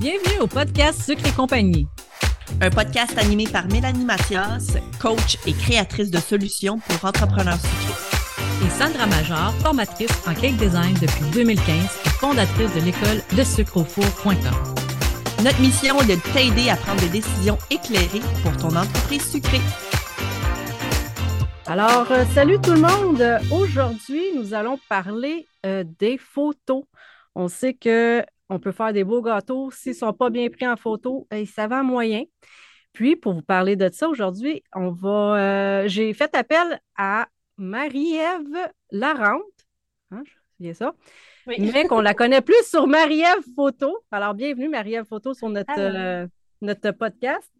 Bienvenue au podcast Sucre et compagnie. Un podcast animé par Mélanie Mathias, coach et créatrice de solutions pour entrepreneurs sucrés. Et Sandra Major, formatrice en cake design depuis 2015 et fondatrice de l'école de sucreaufour.com. Notre mission est de t'aider à prendre des décisions éclairées pour ton entreprise sucrée. Alors, euh, salut tout le monde. Aujourd'hui, nous allons parler euh, des photos. On sait que on peut faire des beaux gâteaux. S'ils ne sont pas bien pris en photo, ça va moyen. Puis, pour vous parler de ça aujourd'hui, on va. euh, J'ai fait appel à Marie-Ève Larente. Hein, je ça. Oui. Mais qu'on la connaît plus sur Marie-Ève Photo. Alors, bienvenue, Marie-Ève Photo, sur notre, euh, notre podcast.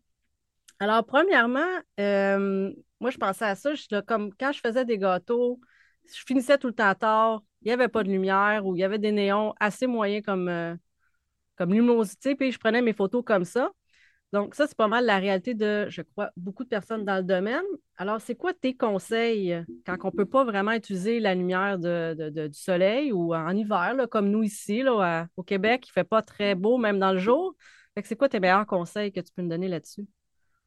Alors, premièrement, euh, moi, je pensais à ça. Je suis là, comme quand je faisais des gâteaux, je finissais tout le temps tard, il n'y avait pas de lumière ou il y avait des néons assez moyens comme, euh, comme luminosité, puis je prenais mes photos comme ça. Donc, ça, c'est pas mal la réalité de, je crois, beaucoup de personnes dans le domaine. Alors, c'est quoi tes conseils quand on ne peut pas vraiment utiliser la lumière de- du soleil ou en hiver, là, comme nous ici, là, au Québec, il ne fait pas très beau, même dans le jour? C'est quoi tes meilleurs conseils que tu peux me donner là-dessus?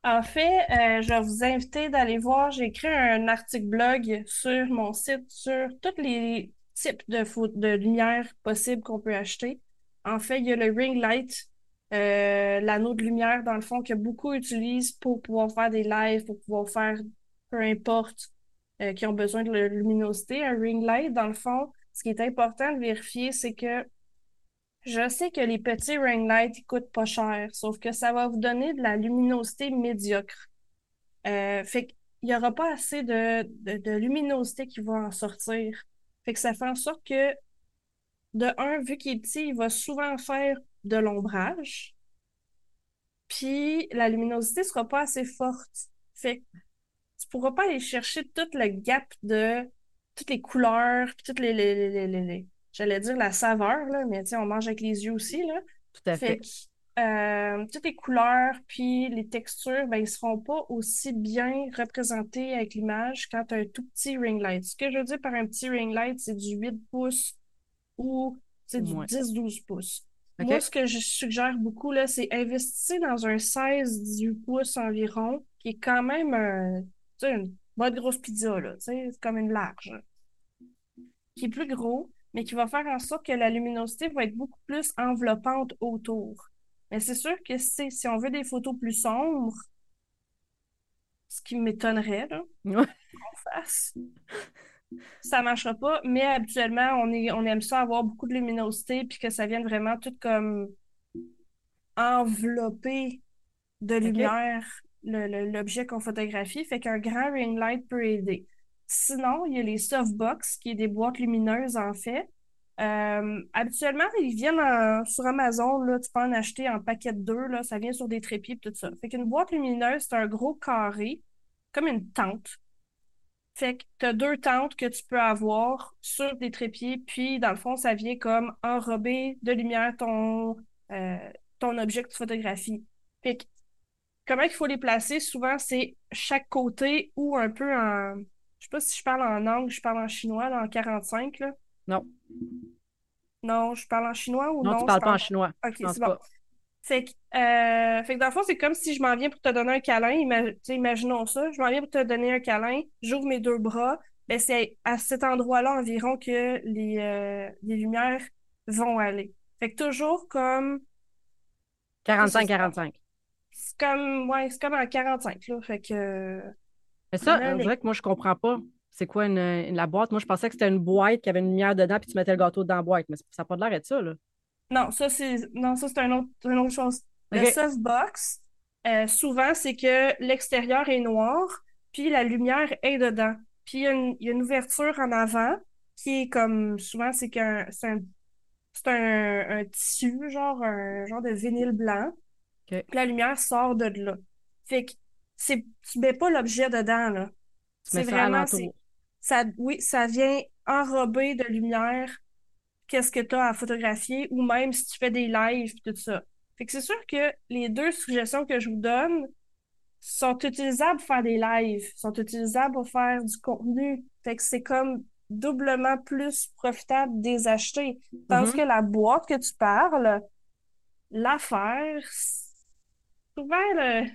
En fait, euh, je vais vous inviter d'aller voir, j'ai écrit un article blog sur mon site sur tous les types de, de lumière possibles qu'on peut acheter. En fait, il y a le ring light, euh, l'anneau de lumière dans le fond que beaucoup utilisent pour pouvoir faire des lives, pour pouvoir faire peu importe euh, qui ont besoin de luminosité. Un ring light, dans le fond, ce qui est important de vérifier, c'est que je sais que les petits ring lights, coûtent pas cher, sauf que ça va vous donner de la luminosité médiocre. Euh, fait qu'il y aura pas assez de, de, de luminosité qui va en sortir. Fait que ça fait en sorte que, de un, vu qu'il est petit, il va souvent faire de l'ombrage. Puis la luminosité sera pas assez forte. Fait que tu pourras pas aller chercher toute la gap de toutes les couleurs, puis toutes les, les- les- les- j'allais dire la saveur, là, mais tu sais, on mange avec les yeux aussi, là. Tout à Fait fait. que, euh, toutes les couleurs puis les textures, ben, ils seront pas aussi bien représentés avec l'image quand tu as un tout petit ring light. Ce que je veux dire par un petit ring light, c'est du 8 pouces ou c'est du Ouais. 10-12 pouces. Moi, ce que je suggère beaucoup, là, c'est investir dans un 16-18 pouces environ, qui est quand même un, tu sais, une bonne grosse pizza, là, tu sais, c'est comme une large qui est plus gros, mais qui va faire en sorte que la luminosité va être beaucoup plus enveloppante autour. Mais c'est sûr que si on veut des photos plus sombres, ce qui m'étonnerait, là, Ouais. qu'on fasse, ça marchera pas, mais habituellement, on est, on aime ça avoir beaucoup de luminosité puis que ça vienne vraiment tout comme envelopper de lumière l'objet qu'on photographie. Fait qu'un grand ring light peut aider. Sinon, il y a les softbox, qui est des boîtes lumineuses, en fait. Euh, habituellement, ils viennent en- sur Amazon, là, tu peux en acheter en paquet de deux, là, ça vient sur des trépieds tout ça. Fait qu'une boîte lumineuse, c'est un gros carré, comme une tente. Fait que tu as deux tentes que tu peux avoir sur des trépieds, puis dans le fond, ça vient comme enrober de lumière ton, euh, ton objet que tu photographies. Fait que comment il faut les placer? Souvent, c'est chaque côté ou un peu en. Je sais pas si je parle en angle, je parle en chinois, là, en 45, là. Non. Non, je parle en chinois ou non? Non, tu parles pas en chinois. Ok, c'est bon. Fait que, euh, fait que dans le fond, c'est comme si je m'en viens pour te donner un câlin. Ima- imaginons ça. Je m'en viens pour te donner un câlin. J'ouvre mes deux bras. Ben, c'est à cet endroit-là environ que les, euh, les lumières vont aller. Fait que toujours comme. 45-45. C'est comme. Ouais, c'est comme en 45, là. Fait que. Mais ça, Là, on que moi, je comprends pas. C'est quoi une, une- la boîte? Moi, je pensais que c'était une boîte qui avait une lumière dedans, puis tu mettais le gâteau dans la boîte. Mais ça n'a pas l'air d'être ça, là. Non, ça, c'est non, ça, c'est un autre, une autre chose. Le softbox, euh, souvent, c'est que l'extérieur est noir, puis la lumière est dedans. Puis il y a une, il y a une ouverture en avant qui est comme souvent, c'est qu'un c'est un, un, un tissu, genre un genre de vinyle blanc. Puis la lumière sort de là. Fait que c'est, tu mets pas l'objet dedans, là. C'est vraiment, ça, oui, ça vient enrober de lumière qu'est-ce que tu as à photographier ou même si tu fais des lives et tout ça. Fait que c'est sûr que les deux suggestions que je vous donne sont utilisables pour faire des lives, sont utilisables pour faire du contenu. Fait que c'est comme doublement plus profitable de les acheter. Tandis Mhm. que la boîte que tu parles, l'affaire, souvent, le...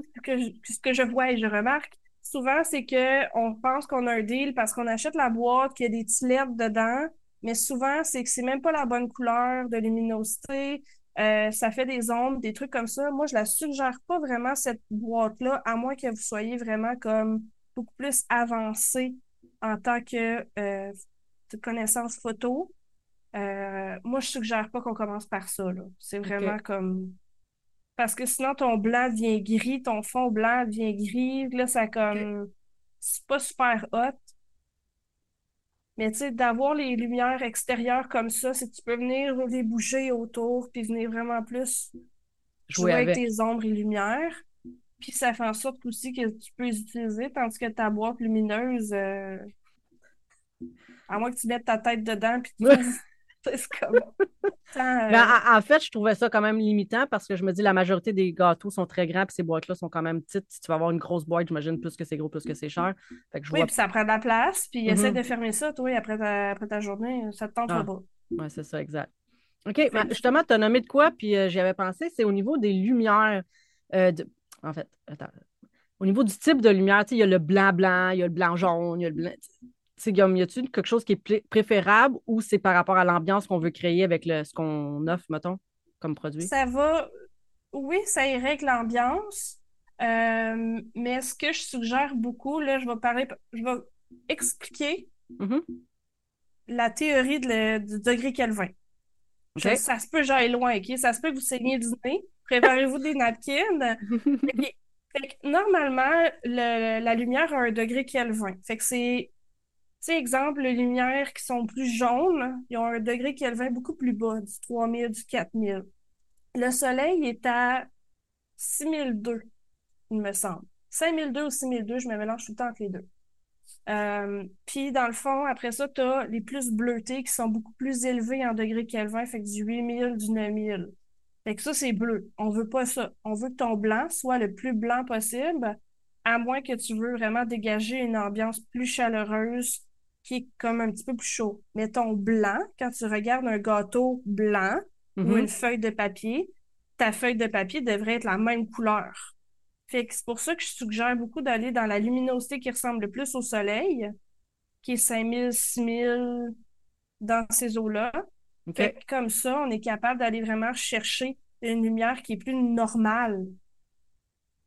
ce, que je, ce que je vois et je remarque, souvent, c'est que on pense qu'on a un deal parce qu'on achète la boîte, qu'il y a des petits LED dedans, mais souvent, c'est que c'est même pas la bonne couleur de luminosité. Euh, ça fait des ombres, des trucs comme ça. Moi, je la suggère pas vraiment, cette boîte-là, à moins que vous soyez vraiment comme beaucoup plus avancé en tant que euh, connaissance photo. Euh, moi, je suggère pas qu'on commence par ça. C'est vraiment comme. Parce que sinon, ton blanc devient gris, ton fond blanc devient gris. Là, ça comme. C'est pas super hot. Mais tu sais, d'avoir les lumières extérieures comme ça, c'est que tu peux venir les bouger autour, puis venir vraiment plus jouer, avec. tes ombres et lumières. Puis ça fait en sorte aussi que tu peux les utiliser, tandis que ta boîte lumineuse, euh, à moins que tu mettes ta tête dedans, puis tu... c'est comme... Ben, euh, en, fait, je trouvais ça quand même limitant parce que je me dis la majorité des gâteaux sont très grands puis ces boîtes-là sont quand même petites. Si tu vas avoir une grosse boîte, j'imagine plus que c'est gros, plus que c'est cher. oui, puis ça prend de la place. Puis essaie mm-hmm. de fermer ça, toi, après ta, après ta journée. Ça te tente ah. pas. Oui, c'est ça, exact. OK, ben, justement, tu as nommé de quoi, puis euh, j'y avais pensé, c'est au niveau des lumières. Euh, en fait, attends. Au niveau du type de lumière, il y a le blanc-blanc, il y a le blanc-jaune, il y a le blanc y a-t-il quelque chose qui est préférable ou c'est par rapport à l'ambiance qu'on veut créer avec le, ce qu'on offre, mettons, comme produit? Ça va, oui, ça irait avec l'ambiance. Euh, mais ce que je suggère beaucoup, là, je vais parler, je vais expliquer mm-hmm. la théorie du degré Kelvin. ça se peut j'aille loin, OK? Ça se peut que vous saignez du nez. Préparez-vous des napkins. normalement, la lumière a un degré Kelvin. Fait que c'est sais, exemple, les lumières qui sont plus jaunes, ils ont un degré Kelvin beaucoup plus bas, du 3000, du 4000. Le soleil est à 6002, il me semble. 5002 ou 6002, je me mélange tout le temps entre les deux. Euh, puis, dans le fond, après ça, tu as les plus bleutés qui sont beaucoup plus élevés en degré Kelvin, fait que du 8000, du 9000. Fait que ça, c'est bleu. On veut pas ça. On veut que ton blanc soit le plus blanc possible, à moins que tu veux vraiment dégager une ambiance plus chaleureuse, qui est comme un petit peu plus chaud. Mettons blanc, quand tu regardes un gâteau blanc ou mm-hmm. une feuille de papier, ta feuille de papier devrait être la même couleur. Fait que c'est pour ça que je suggère beaucoup d'aller dans la luminosité qui ressemble le plus au soleil, qui est 5000, 6000 dans ces eaux-là. Fait que comme ça, on est capable d'aller vraiment chercher une lumière qui est plus normale.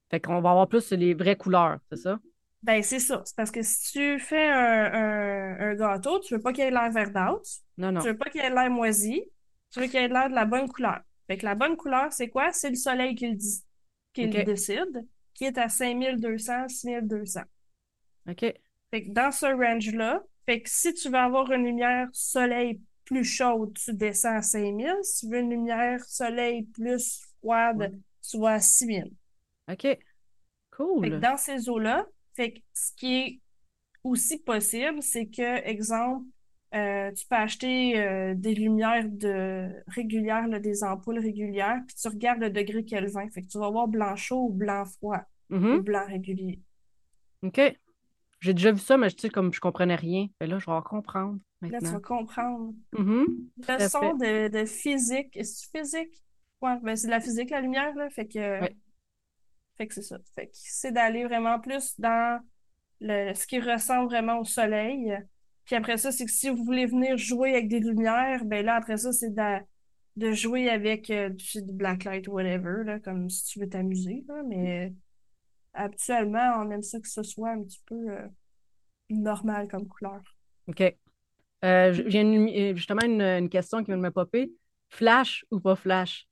Fait qu'on va avoir plus les vraies couleurs, c'est ça? Ben, c'est ça. C'est parce que si tu fais un, un, gâteau, tu veux pas qu'il ait l'air verdâtre. Non, non. Tu veux pas qu'il ait l'air moisi. Tu veux qu'il ait l'air de la bonne couleur. Fait que la bonne couleur, c'est quoi? C'est le soleil qui le, dit, qui le décide, qui est à 5200, 6200. OK. Fait que dans ce range-là, fait que si tu veux avoir une lumière soleil plus chaude, tu descends à 5000. Si tu veux une lumière soleil plus froide, tu vas à 6000. OK. Cool. Fait que dans ces eaux-là, fait que ce qui est aussi possible, c'est que, exemple, euh, tu peux acheter euh, des lumières de régulières, des ampoules régulières, puis tu regardes le degré Kelvin. Fait que tu vas voir blanc chaud ou blanc froid, mm-hmm. ou blanc régulier. OK. J'ai déjà vu ça, mais je sais comme je comprenais rien. Mais là, je vais comprendre. Maintenant. Là, tu vas comprendre. Mm-hmm. Leçon de, de, physique. Est-ce physique? Ouais, ben c'est de la physique, la lumière, là. Fait que. Fait que c'est ça. Fait que c'est d'aller vraiment plus dans le, ce qui ressemble vraiment au soleil. Puis après ça, c'est que si vous voulez venir jouer avec des lumières, ben là, après ça, c'est de, de jouer avec euh, du, blacklight ou whatever, là, comme si tu veux t'amuser. Mais habituellement, on aime ça que ce soit un petit peu euh, normal comme couleur. OK. Euh, J'ai justement une, une, question qui vient de me popper. Flash ou pas flash?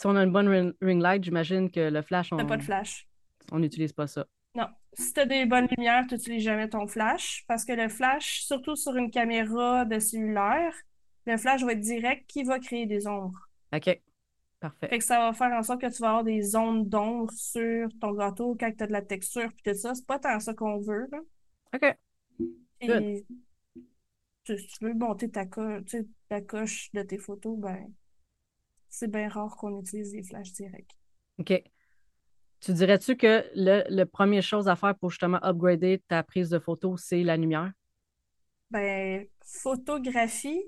Si on a une bonne ring, light, j'imagine que le flash, on... pas de flash. On n'utilise pas ça. Non. Si tu as des bonnes lumières, tu n'utilises jamais ton flash parce que le flash, surtout sur une caméra de cellulaire, le flash va être direct qui va créer des ombres. OK. Parfait. Fait que ça va faire en sorte que tu vas avoir des zones d'ombre sur ton gâteau quand tu as de la texture puis tout ça. C'est pas tant ça qu'on veut. Là. OK. Et tu, veux monter ta, ta coche de tes photos, ben c'est bien rare qu'on utilise des flashs directs. OK. Tu dirais-tu que le, le première chose à faire pour justement upgrader ta prise de photo, c'est la lumière? Ben, photographie,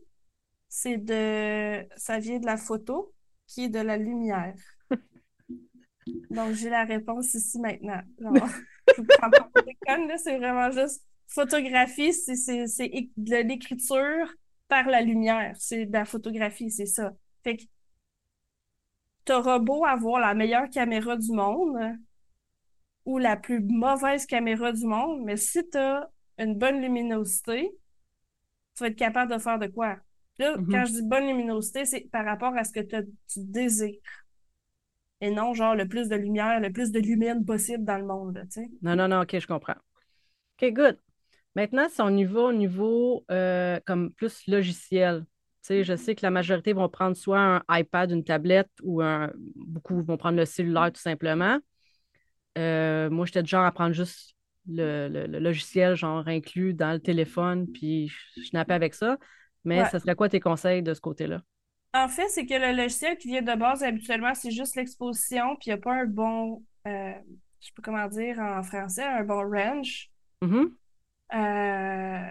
c'est de. Ça vient de la photo. qui est de la lumière? Donc, j'ai la réponse ici maintenant. Genre, je vous c'est vraiment juste photographie, c'est de l'écriture par la lumière. C'est de la photographie, c'est ça. Fait que t'auras beau avoir la meilleure caméra du monde ou la plus mauvaise caméra du monde, mais si t'as une bonne luminosité, tu vas être capable de faire de quoi? Là, Mhm. quand je dis bonne luminosité, c'est par rapport à ce que tu désires. Et non, genre, le plus de lumière, le plus de lumière possible dans le monde, tu sais. Non, non, non, OK, je comprends. OK, good. Maintenant, si on y va au niveau euh, comme plus logiciel, tu sais, je sais que la majorité vont prendre soit un iPad, une tablette ou un, beaucoup vont prendre le cellulaire tout simplement. Euh, moi, j'étais du genre à prendre juste le, le- le logiciel, genre inclus dans le téléphone, puis je snappais avec ça. Mais Ouais. ça serait quoi tes conseils de ce côté-là? En fait, c'est que le logiciel qui vient de base, habituellement, c'est juste l'exposition, puis il n'y a pas un bon, euh, je sais pas comment dire en français, un bon range. Mhm. Euh,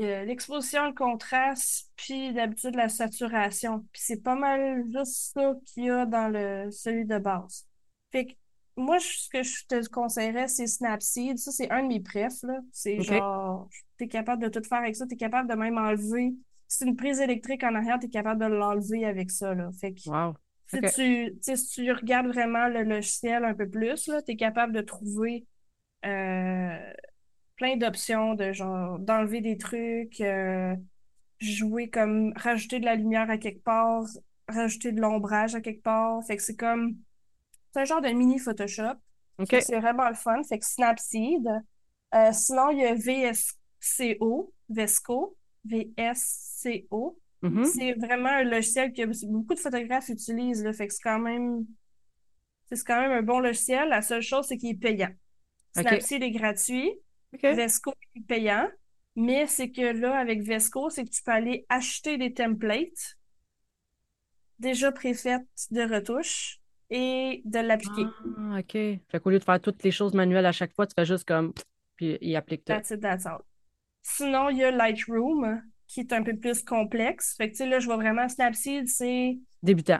euh, l'exposition, le contraste, puis d'habitude la saturation. Puis c'est pas mal juste ça qu'il y a dans le celui de base. Fait que moi, ce que je te conseillerais, c'est Snapseed. Ça, c'est un de mes prefs, là. C'est genre, t'es capable de tout faire avec ça. T'es capable de même enlever. Si c'est une prise électrique en arrière, t'es capable de l'enlever avec ça, là. Fait que Wow. si tu, si tu regardes vraiment le logiciel un peu plus, là, t'es capable de trouver euh, plein d'options de genre d'enlever des trucs, euh, jouer comme rajouter de la lumière à quelque part, rajouter de l'ombrage à quelque part. Fait que c'est comme c'est un genre de mini Photoshop. OK. Fait que C'est vraiment le fun. Fait que Snapseed. Euh, sinon, il y a VSCO, Vesco, VSCO. Mhm. C'est vraiment un logiciel que beaucoup de photographes utilisent, là. Fait que c'est quand même, c'est quand même un bon logiciel. La seule chose, c'est qu'il est payant. Snapseed est gratuit. Vesco est payant. Mais c'est que là, avec Vesco, c'est que tu peux aller acheter des templates déjà préfaites de retouches et de l'appliquer. Ah, OK. Fait qu'au lieu de faire toutes les choses manuelles à chaque fois, tu fais juste comme puis il applique tout. That's it, that's all. Sinon, il y a Lightroom, qui est un peu plus complexe. Fait que, tu sais, là, je vois vraiment Snapseed, c'est Débutant.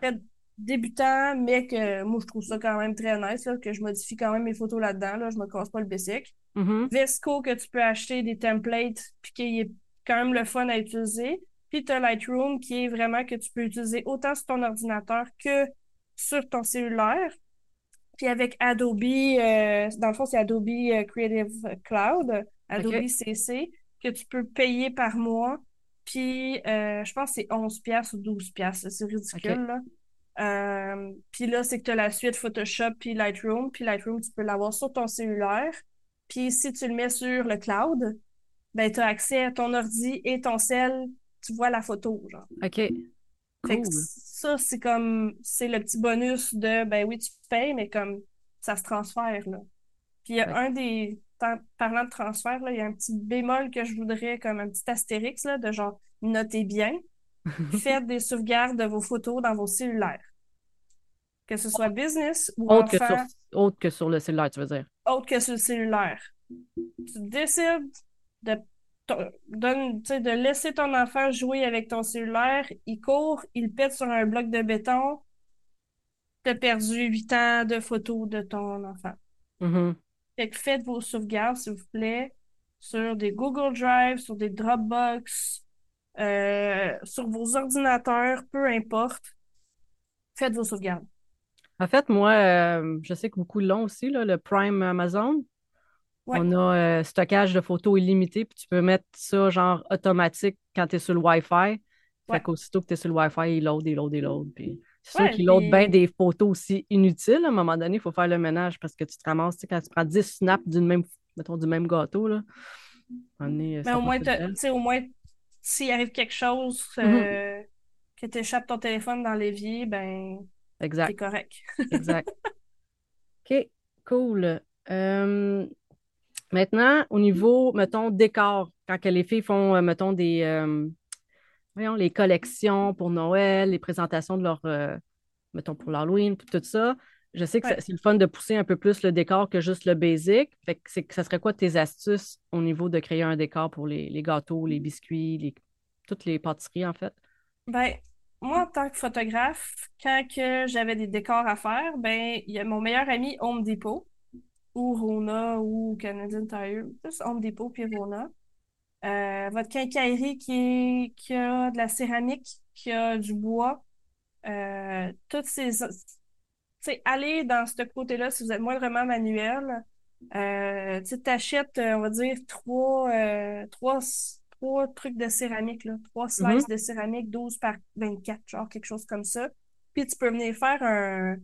Débutant, mais que moi, je trouve ça quand même très nice, là, que je modifie quand même mes photos là-dedans, là, je me casse pas le basic. Mhm. Vesco, que tu peux acheter des templates, puis qui est quand même le fun à utiliser. Puis tu as Lightroom, qui est vraiment que tu peux utiliser autant sur ton ordinateur que sur ton cellulaire. Puis avec Adobe, euh, dans le fond, c'est Adobe euh, Creative Cloud, Adobe. CC, que tu peux payer par mois. Puis euh, je pense que c'est 11 piastres ou 12 piastres, c'est ridicule, là. Euh, puis là, c'est que tu as la suite Photoshop puis Lightroom. Puis Lightroom, tu peux l'avoir sur ton cellulaire. Puis si tu le mets sur le cloud, ben tu as accès à ton ordi et ton cell, tu vois la photo, genre. OK. Fait Cool. que ça, c'est comme, c'est le petit bonus de, ben oui, tu payes, mais comme ça se transfère, là. Puis il y a un des, par- parlant de transfert, là, il y a un petit bémol que je voudrais, comme un petit astérix, là, de genre, notez bien, faites des sauvegardes de vos photos dans vos cellulaires. Que ce soit business ou Autre que, sur, enfant, autre que sur le cellulaire, tu veux dire? autre que sur le cellulaire. Tu décides de, tu de laisser ton enfant jouer avec ton cellulaire, il court, il pète sur un bloc de béton, t'as perdu 8 ans de photos de ton enfant. Mhm. Fait que faites vos sauvegardes, s'il vous plaît, sur des Google Drive, sur des Dropbox, euh, sur vos ordinateurs, peu importe. Faites vos sauvegardes. En fait, moi, euh, je sais que beaucoup l'ont aussi, là, le Prime Amazon. Ouais. On a euh, stockage de photos illimité, puis tu peux mettre ça genre automatique quand tu es sur le Wi-Fi. Fait Ouais. qu'aussitôt que tu es sur le Wi-Fi, il load, il load, il load. Puis c'est sûr Ouais, qu'il load bien des photos aussi inutiles. À un moment donné, il faut faire le ménage parce que tu te ramasses, tu sais, quand tu prends 10 snaps d'une même, mettons, du même gâteau, là. Mais au moins, tu sais, au moins, s'il arrive quelque chose, Mhm. euh, que tu échappes ton téléphone dans l'évier, ben, Exact. t'es correct. Exact. OK, cool. Euh, maintenant, au niveau, mettons, décor, quand que les filles font, euh, mettons, des, euh, voyons, les collections pour Noël, les présentations de leur, euh, mettons, pour l'Halloween, tout ça, je sais que Ouais. c'est le fun de pousser un peu plus le décor que juste le basic. Fait que c'est, ça serait quoi tes astuces au niveau de créer un décor pour les, les gâteaux, les biscuits, les, toutes les pâtisseries, en fait? Ben, moi, en tant que photographe, quand que j'avais des décors à faire, ben, il y a mon meilleur ami Home Depot, ou Rona, ou Canadian Tire, plus Home Depot puis Rona. Euh, votre quincaillerie qui, qui a de la céramique, qui a du bois, euh, toutes ces... sais, allez dans ce côté-là si vous êtes moindrement manuel. Euh, tu t'achètes, on va dire, trois, euh, trois, trois trucs de céramique, là, trois slices de céramique, 12 par 24, genre quelque chose comme ça. Puis tu peux venir faire un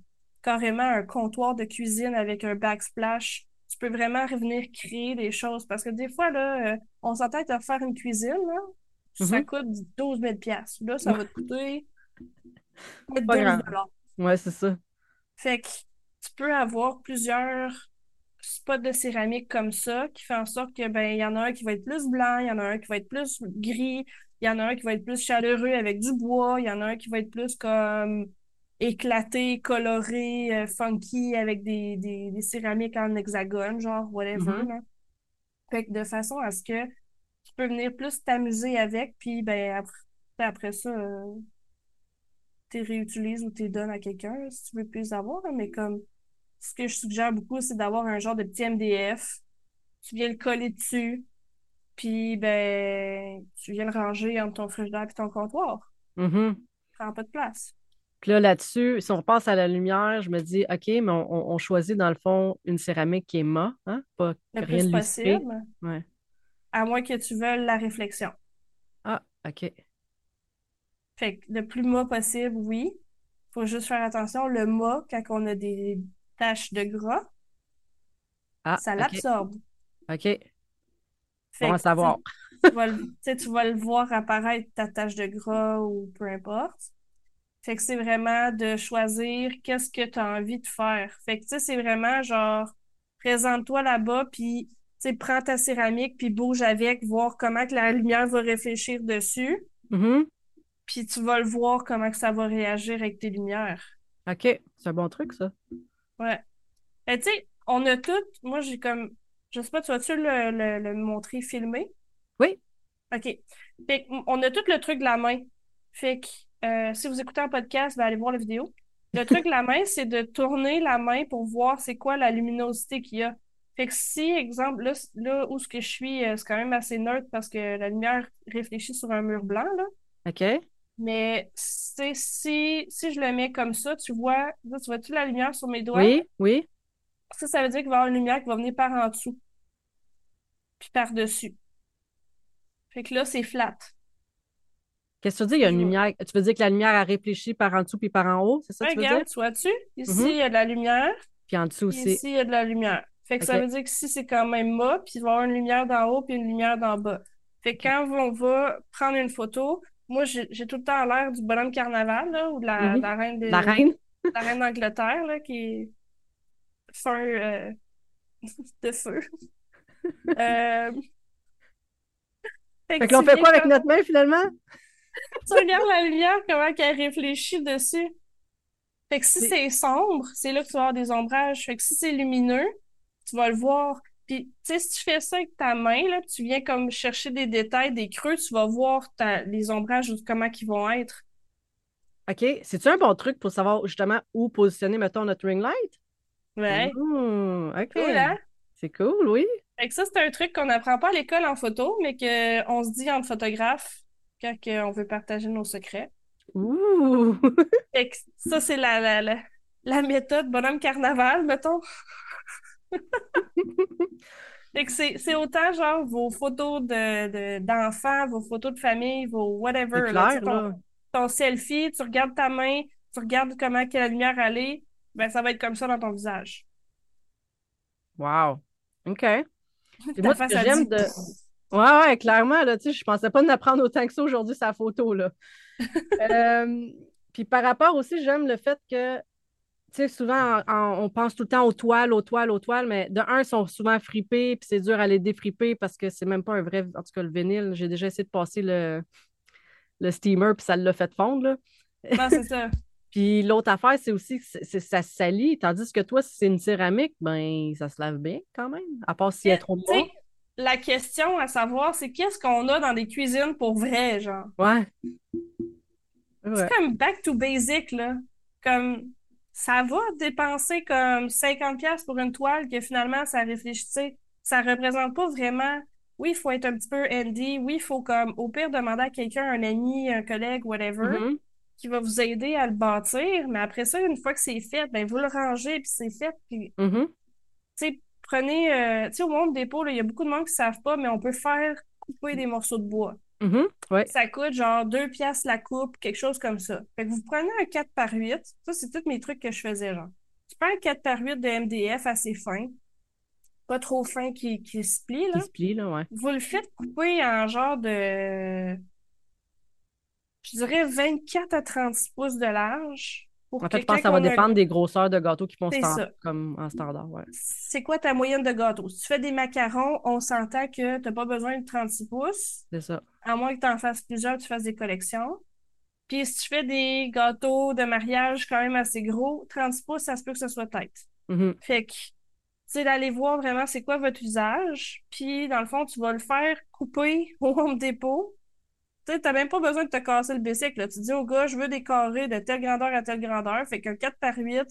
carrément un comptoir de cuisine avec un backsplash. Tu peux vraiment revenir créer des choses. Parce que des fois, là, euh, on s'entête à faire une cuisine, là, ça Mhm. coûte 12 000 Là, ça va te coûter peut-être Pas 12 grave. dollars. Ouais, c'est ça. Fait que tu peux avoir plusieurs spots de céramique comme ça qui fait en sorte que ben il y en a un qui va être plus blanc, il y en a un qui va être plus gris, il y en a un qui va être plus chaleureux avec du bois, il y en a un qui va être plus comme éclaté, coloré, euh, funky avec des, des, des céramiques en hexagone, genre whatever. Là. Fait que de façon à ce que tu peux venir plus t'amuser avec, puis ben après, après ça, euh, tu réutilises ou tu donnes à quelqu'un si tu veux plus avoir. là. mais comme ce que je suggère beaucoup, c'est d'avoir un genre de petit MDF. Tu viens le coller dessus, puis ben tu viens le ranger entre ton frigidaire et ton comptoir. Mhm. Ça prend pas de place. Puis là, là-dessus, si on repasse à la lumière, je me dis, OK, mais on, choisit dans le fond une céramique qui est mat, hein? Pas Le rien plus possible, Ouais. à moins que tu veuilles la réflexion. Ah, OK. Fait que le plus mat possible, oui. Faut juste faire attention. Le mat, quand on a des taches de gras, Ah, ça l'absorbe. OK. Fait Bon à que, savoir. tu vas le, tu sais, tu vas le voir apparaître ta tache de gras ou peu importe. Fait que c'est vraiment de choisir qu'est-ce que tu as envie de faire. Fait que tu sais, c'est vraiment genre, présente-toi là-bas, puis tu prends ta céramique, puis bouge avec, voir comment que la lumière va réfléchir dessus, Mhm. puis tu vas le voir comment que ça va réagir avec tes lumières. OK. C'est un bon truc, ça. Ouais. Tu sais, on a tout, moi j'ai comme, je sais pas, tu vas-tu le, le, le montrer filmé? Oui. OK. Fait on a tout le truc de la main. Fait que euh, si vous écoutez un podcast, ben, allez voir la vidéo. Le truc de la main, c'est de tourner la main pour voir c'est quoi la luminosité qu'il y a. Fait que si, exemple, là, là où ce que je suis, euh, c'est quand même assez neutre parce que la lumière réfléchit sur un mur blanc, là. OK. Mais c'est si, si je le mets comme ça, tu vois, là, tu vois-tu la lumière sur mes doigts? Oui, oui. Ça, ça veut dire qu'il va y avoir une lumière qui va venir par en dessous. Puis par-dessus. Fait que là, c'est flat. Qu'est-ce que tu veux dire? Il y a une lumière. Tu veux dire que la lumière a réfléchi par en dessous puis par en haut? C'est ça que tu veux dire? Regarde, tu vois-tu? Ici, Mhm. il y a de la lumière. Puis en dessous aussi. ici, il y a de la lumière. Fait que ça veut dire que si c'est quand même bas, puis il va y avoir une lumière d'en haut puis une lumière d'en bas. Fait que quand on va prendre une photo, moi, j'ai tout le temps l'air du bonhomme carnaval, là, ou de la, de la reine de, La reine? la reine d'Angleterre, là, qui est fin euh, de feu. Euh, Fait Fait que l'on fait quoi avec comme- notre main finalement? tu regardes la lumière, comment qu'elle réfléchit dessus. Fait que si C'est- c'est sombre, c'est là que tu vas avoir des ombrages. Fait que si c'est lumineux, tu vas le voir. Puis, tu sais, si tu fais ça avec ta main, là, tu viens comme chercher des détails, des creux, tu vas voir ta- les ombrages, comment ils vont être. OK. C'est-tu un bon truc pour savoir justement où positionner, mettons, notre ring light? Ouais. Mmh, OK. Cool, hein? C'est cool, oui. Fait que ça, c'est un truc qu'on n'apprend pas à l'école en photo, mais qu'on se dit entre photographes quand on veut partager nos secrets. Ouh! Fait que ça, c'est la, la, la, la méthode bonhomme carnaval, mettons. Fait que c'est, autant genre vos photos de, de, d'enfants, vos photos de famille, vos whatever. Là, clair, ton, là. ton selfie, tu regardes ta main, tu regardes comment que la lumière allait, ben ça va être comme ça dans ton visage. Wow. OK. Moi, ce que j'aime de. Ouais, ouais, clairement, là, tu sais, je pensais pas en apprendre autant que ça aujourd'hui, sa photo, là. Euh, puis par rapport aussi, j'aime le fait que, sais, souvent, en- en- on pense tout le temps aux toiles, aux toiles, aux toiles, mais de un, ils sont souvent fripés, puis c'est dur à les défriper parce que c'est même pas un vrai, en tout cas, le vinyle. J'ai déjà essayé de passer le, le steamer, puis ça l'a fait fondre, là. Non, c'est ça. Puis l'autre affaire, c'est aussi que c'est- ça se salit, tandis que toi, si c'est une céramique, ben, ça se lave bien quand même, à part s'il y a trop de la question à savoir, c'est qu'est-ce qu'on a dans des cuisines pour vrai, genre? Ouais. Ouais. C'est comme back to basic, là. Comme, ça va dépenser comme 50$ pour une toile que finalement, ça réfléchit, ça représente pas vraiment. Oui, il faut être un petit peu handy. Oui, il faut comme, au pire, demander à quelqu'un, un ami, un collègue, whatever, Mhm. qui va vous aider à le bâtir. Mais après ça, une fois que c'est fait, ben, vous le rangez, puis c'est fait. Puis, Mhm. tu sais, prenez, euh, tu sais, au monde dépôt, là, il y a beaucoup de monde qui savent pas, mais on peut faire couper des morceaux de bois. Mhm. Ouais. Ça coûte genre 2 piastres la coupe, quelque chose comme ça. Fait que vous prenez un 4 par 8. Ça, c'est tous mes trucs que je faisais, genre. Tu prends un 4 par 8 de MDF assez fin. Pas trop fin qui, qui se plie, là. Qui se plie, là, ouais. Vous le faites couper en genre de... Je dirais 24 à 36 pouces de large. Pour En fait, je pense que ça va un- dépendre des grosseurs de gâteaux qui font comme en standard, ouais. C'est quoi ta moyenne de gâteau? Si tu fais des macarons, on s'entend que t'as pas besoin de 36 pouces. C'est ça. à moins que tu en fasses plusieurs, tu fasses des collections. Puis si tu fais des gâteaux de mariage quand même assez gros, 30 pouces, ça se peut que ce soit tête. Mhm. Fait que, c'est d'aller voir vraiment c'est quoi votre usage. Puis, dans le fond, tu vas le faire couper au Home Depot. Tu sais, t'as même pas besoin de te casser le bicycle, là. Tu dis au gars, je veux des carrés de telle grandeur à telle grandeur. Fait qu'un 4 par 8,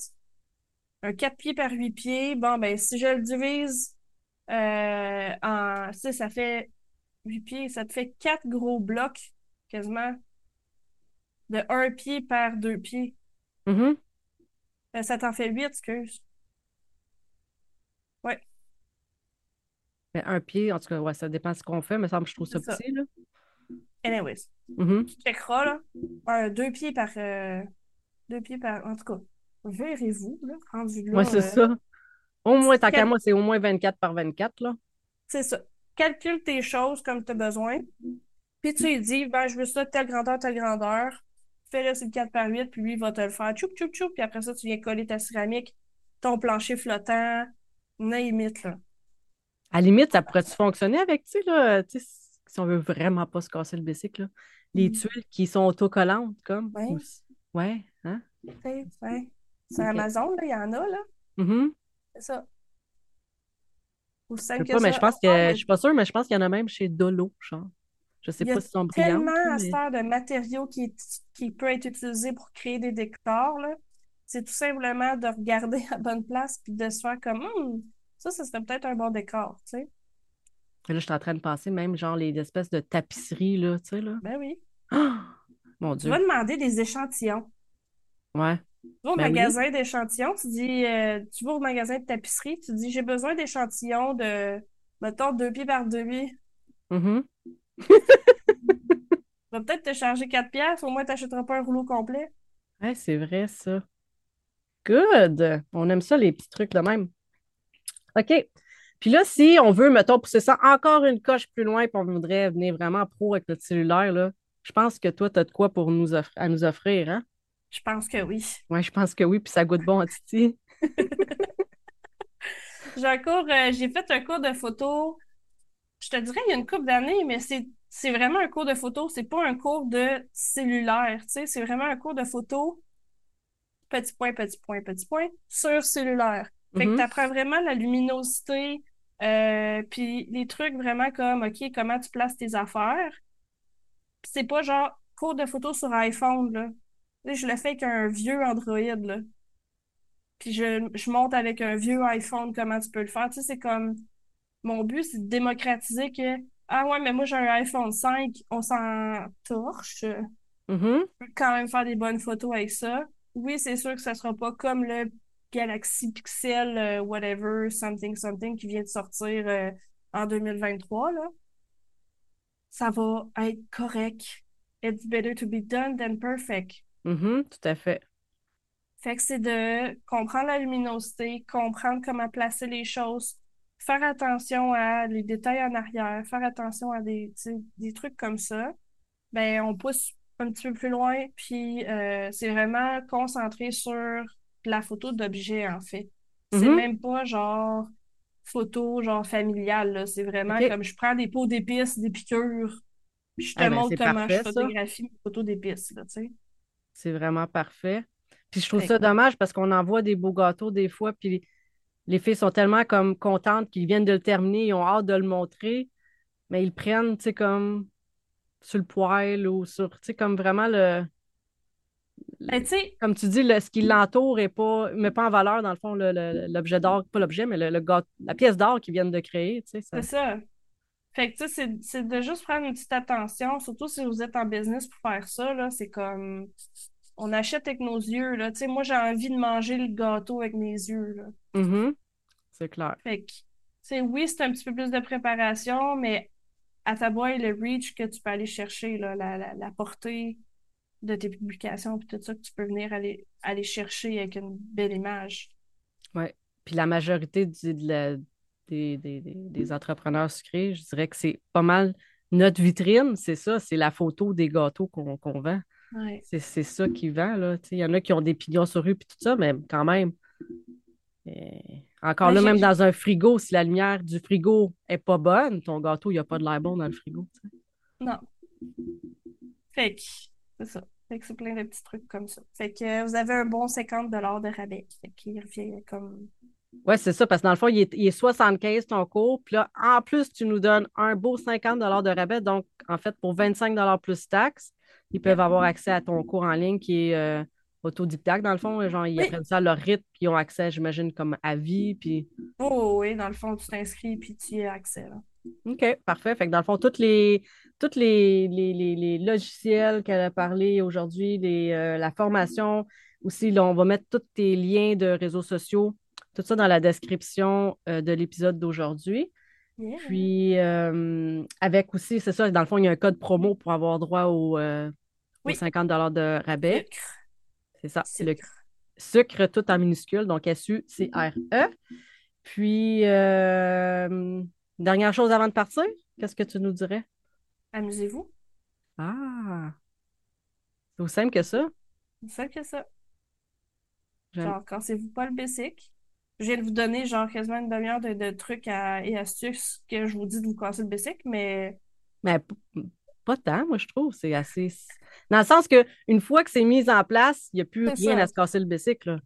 un 4 pieds par 8 pieds, bon, ben, si je le divise euh, en, tu sais, ça fait 8 pieds, ça te fait 4 gros blocs, quasiment, de 1 pied par 2 pieds. Mhm. Euh, ça t'en fait 8, excuse. Mais un pied, en tout cas, ouais, ça dépend de ce qu'on fait, mais ça me semble que je trouve ça ça. petit, là. Anyways, Mhm. tu checkeras, là. Un 2 pieds par, euh, 2 pieds par, en tout cas, verrez-vous, là, rendu là. Ouais, c'est euh, ça. Au moins, tant qu'à moi, c'est au moins 24 par 24, là. C'est ça. Calcule tes choses comme tu as besoin. Puis tu lui dis, ben, je veux ça, telle grandeur, telle grandeur. Fais-le sur le 4 par 8, puis lui, il va te le faire. Tchoup, tchoup, tchoup. Puis après ça, tu viens coller ta céramique, ton plancher flottant. Name là. À la limite, ça pourrait-tu fonctionner avec, tu sais, là, si on veut vraiment pas se casser le bicycle, là, les Mm. tuiles qui sont autocollantes, comme. Ouais. Ou- Ouais, hein? Sais, ouais. Sur. Amazon, il y en a, là. Mhm. C'est ça. Je simple sais que pas, mais ça. je pense que, Ah, mais je suis pas sûre, mais je pense qu'il y en a même chez Dolo, genre. Je sais Il y a pas si sont brillantes, tellement là, à mais- cette heure de matériaux qui, est- qui peut être utilisé pour créer des décors, là. C'est tout simplement de regarder à bonne place puis de se faire comme Hum, ça, ça serait peut-être un bon décor, tu sais. Là, je suis en train de penser même, genre, les espèces de tapisseries, là, tu sais, là. Ben oui. Ah! Mon Tu Dieu. vas demander des échantillons. Ouais. Tu vas au Ben oui. magasin d'échantillons, tu dis, euh, tu vas au magasin de tapisserie, tu dis, j'ai besoin d'échantillons de, mettons, deux pieds par deux pieds. Mhm. Va peut-être te charger 4 pièces, au moins t'achèteras pas un rouleau complet. Ouais, c'est vrai, ça. Good! On aime ça, les petits trucs de même. OK. Puis là, si on veut, mettons, pousser ça encore une coche plus loin, puis on voudrait venir vraiment pro avec notre cellulaire, là, je pense que toi, tu as de quoi pour nous offrir, à nous offrir, hein? Je pense que oui. Ouais, je pense que oui, puis ça goûte bon à Titi. J'ai un cours, euh, j'ai fait un cours de photo, je te dirais il y a une couple d'années, mais c'est c'est vraiment un cours de photo, c'est pas un cours de cellulaire, tu sais, c'est vraiment un cours de photo, petit point, petit point, petit point, sur cellulaire. Fait que Mhm. t'apprends vraiment la luminosité, euh, puis les trucs vraiment comme, OK, comment tu places tes affaires. C'est pas genre cours de photo sur iPhone, là. Tu sais, je le fais avec un vieux Android, là. Puis je, je monte avec un vieux iPhone comment tu peux le faire. Tu sais, c'est comme... Mon but, c'est de démocratiser que... Ah ouais, mais moi, j'ai un iPhone 5, on s'en torche. Mhm. Je peux quand même faire des bonnes photos avec ça. Oui, c'est sûr que ça sera pas comme le Galaxy Pixel, euh, whatever, something, something qui vient de sortir euh, en 2023, là. Ça va être correct. It's better to be done than perfect. Mhm, tout à fait. Fait que c'est de comprendre la luminosité, comprendre comment placer les choses, faire attention à les détails en arrière, faire attention à des, des trucs comme ça. Ben, on pousse un petit peu plus loin, puis euh, c'est vraiment concentré sur la photo d'objet, en fait. C'est Mhm. même pas genre photo genre familiale. C'est vraiment comme je prends des pots d'épices, des piqûres, puis je te Ah ben, montre comment je parfait, photographie mes photos d'épices, là, tu sais. C'est vraiment parfait. Puis je trouve ça dommage parce qu'on envoie des beaux gâteaux des fois, puis les, les filles sont tellement comme contentes qu'ils viennent de le terminer, ils ont hâte de le montrer, mais ils le prennent, tu sais, comme sur le poêle ou sur, tu sais, comme vraiment le, Ben, comme tu dis, le- ce qui l'entoure est pas, met pas en valeur, dans le fond, l'objet d'art, pas l'objet, mais le, le gâte- la pièce d'art qu'ils viennent de créer. Ça- c'est ça. Fait que, tu sais, c'est- de juste prendre une petite attention, surtout si vous êtes en business pour faire ça, là, c'est comme, on achète avec nos yeux, là. Tu sais, moi, j'ai envie de manger le gâteau avec mes yeux, là. Mhm. C'est clair. Fait que, tu sais, oui, c'est un petit peu plus de préparation, mais à ta boîte, le reach que tu peux aller chercher, là, la, la, la portée de tes publications, puis tout ça, que tu peux venir aller, aller chercher avec une belle image. Puis la majorité du- de la- des, des- des- entrepreneurs sucrés, je dirais que c'est pas mal notre vitrine, c'est ça, c'est la photo des gâteaux qu'on vend. Ouais. C'est ça qui vend, Il y en a qui ont des pignons sur rue puis tout ça, mais quand même. encore Ouais, là, même dans un frigo, si la lumière du frigo est pas bonne, ton gâteau, il n'y a pas de l'air bon dans le frigo. Non. Fait que, c'est ça. Fait que c'est plein de petits trucs comme ça. Fait que euh, vous avez un bon 50 de rabais. Fait qu'il revient comme. Ouais, c'est ça, parce que dans le fond, il est, il est 75 ton cours. Puis là, en plus, tu nous donnes un beau 50 de rabais. Donc, en fait, pour 25 plus taxes, ils peuvent avoir accès à ton cours en ligne qui est euh, autodidacte, dans le fond. Genre, ils Oui. apprennent ça à leur rythme, puis ils ont accès, j'imagine, comme à vie. Puis, Oh, oui, dans le fond, tu t'inscris puis tu y as accès. Là. OK, parfait. Fait que dans le fond, tous les, toutes les, les, les- les logiciels qu'elle a parlé aujourd'hui, euh, la formation aussi, là, on va mettre tous tes liens de réseaux sociaux, tout ça dans la description euh, de l'épisode d'aujourd'hui. Yeah. Puis, euh, avec aussi, c'est ça, dans le fond, il y a un code promo pour avoir droit au, aux Oui. 50 de rabais. C'est ça, c'est le Sucre. sucre tout en minuscule, donc S-U-C-R-E. Puis, euh, dernière chose avant de partir, qu'est-ce que tu nous dirais? Amusez-vous. Ah, c'est aussi simple que ça. C'est ça que ça. Genre, cassez-vous pas le basic. Je viens de vous donner, genre, quasiment une demi-heure de, de trucs à- et astuces que je vous dis de vous casser le basic, mais Mais pas tant, moi, je trouve. C'est assez. Dans le sens que une fois que c'est mis en place, il n'y a plus rien ça. à se casser le bicycle. là.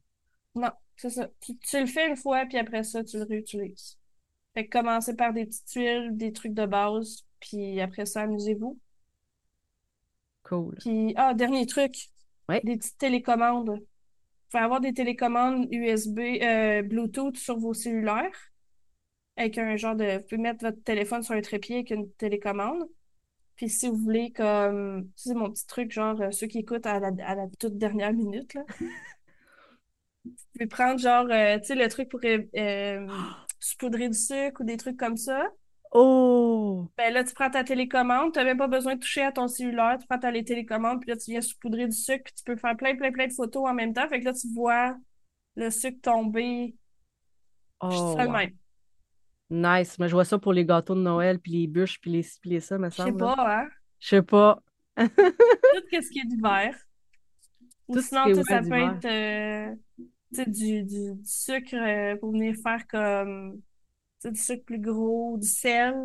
non, c'est ça. Tu, tu le fais une fois, puis après ça, tu le réutilises. Fait que commencez par des petites tuiles, des trucs de base, puis après ça, amusez-vous. Cool. Puis, ah, dernier truc. Ouais. Des petites télécommandes. Vous pouvez avoir des télécommandes USB, euh, Bluetooth sur vos cellulaires. Avec un genre de. Vous pouvez mettre votre téléphone sur un trépied avec une télécommande. Puis si vous voulez, comme. C'est mon petit truc, genre euh, ceux qui écoutent à la, à la toute dernière minute, là. Vous pouvez prendre, genre, euh, tu sais, le truc pour euh, saupoudrer du sucre ou des trucs comme ça. Oh! Ben là, tu prends ta télécommande, tu n'as même pas besoin de toucher à ton cellulaire, tu prends ta télécommande, puis là, tu viens saupoudrer du sucre, puis tu peux faire plein, plein, plein de photos en même temps. Fait que là, tu vois le sucre tomber. Oh, wow. même. Nice. Mais je vois ça pour les gâteaux de Noël, puis les bûches, puis les ci, puis les ça, me Je sais semble. pas, hein? Je sais pas. Tout ce qui est d'hiver. Ou Tout sinon, sais, ça peut être euh, du, du, du sucre euh, pour venir faire comme tu sais, du sucre plus gros, du sel.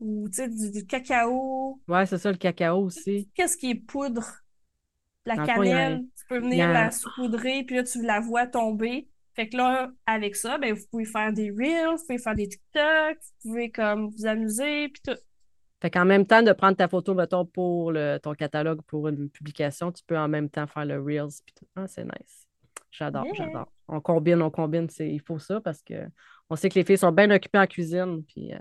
Ou tu sais, du, du cacao. Ouais, c'est ça, le cacao aussi. Qu'est-ce qui est poudre? La Dans a cannelle, tu peux venir a la saupoudrer, puis là, tu la vois tomber. Fait que là, avec ça, ben, vous pouvez faire des reels, vous pouvez faire des TikTok, vous pouvez comme vous amuser, puis tout. Fait qu'en même temps de prendre ta photo, mettons, pour le, ton catalogue pour une publication, tu peux en même temps faire le Reels. puis tout. Ah, c'est nice. J'adore, Yeah. j'adore. On combine, on combine. c'est- Il faut ça parce que on sait que les filles sont bien occupées en cuisine. Puis euh,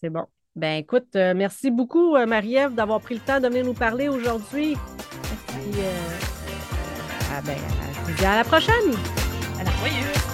c'est bon. Ben écoute, euh, merci beaucoup, euh, Marie-Ève, d'avoir pris le temps de venir nous parler aujourd'hui. Puis, euh, ah, ben, je vous dis à la prochaine! À la voyeuse!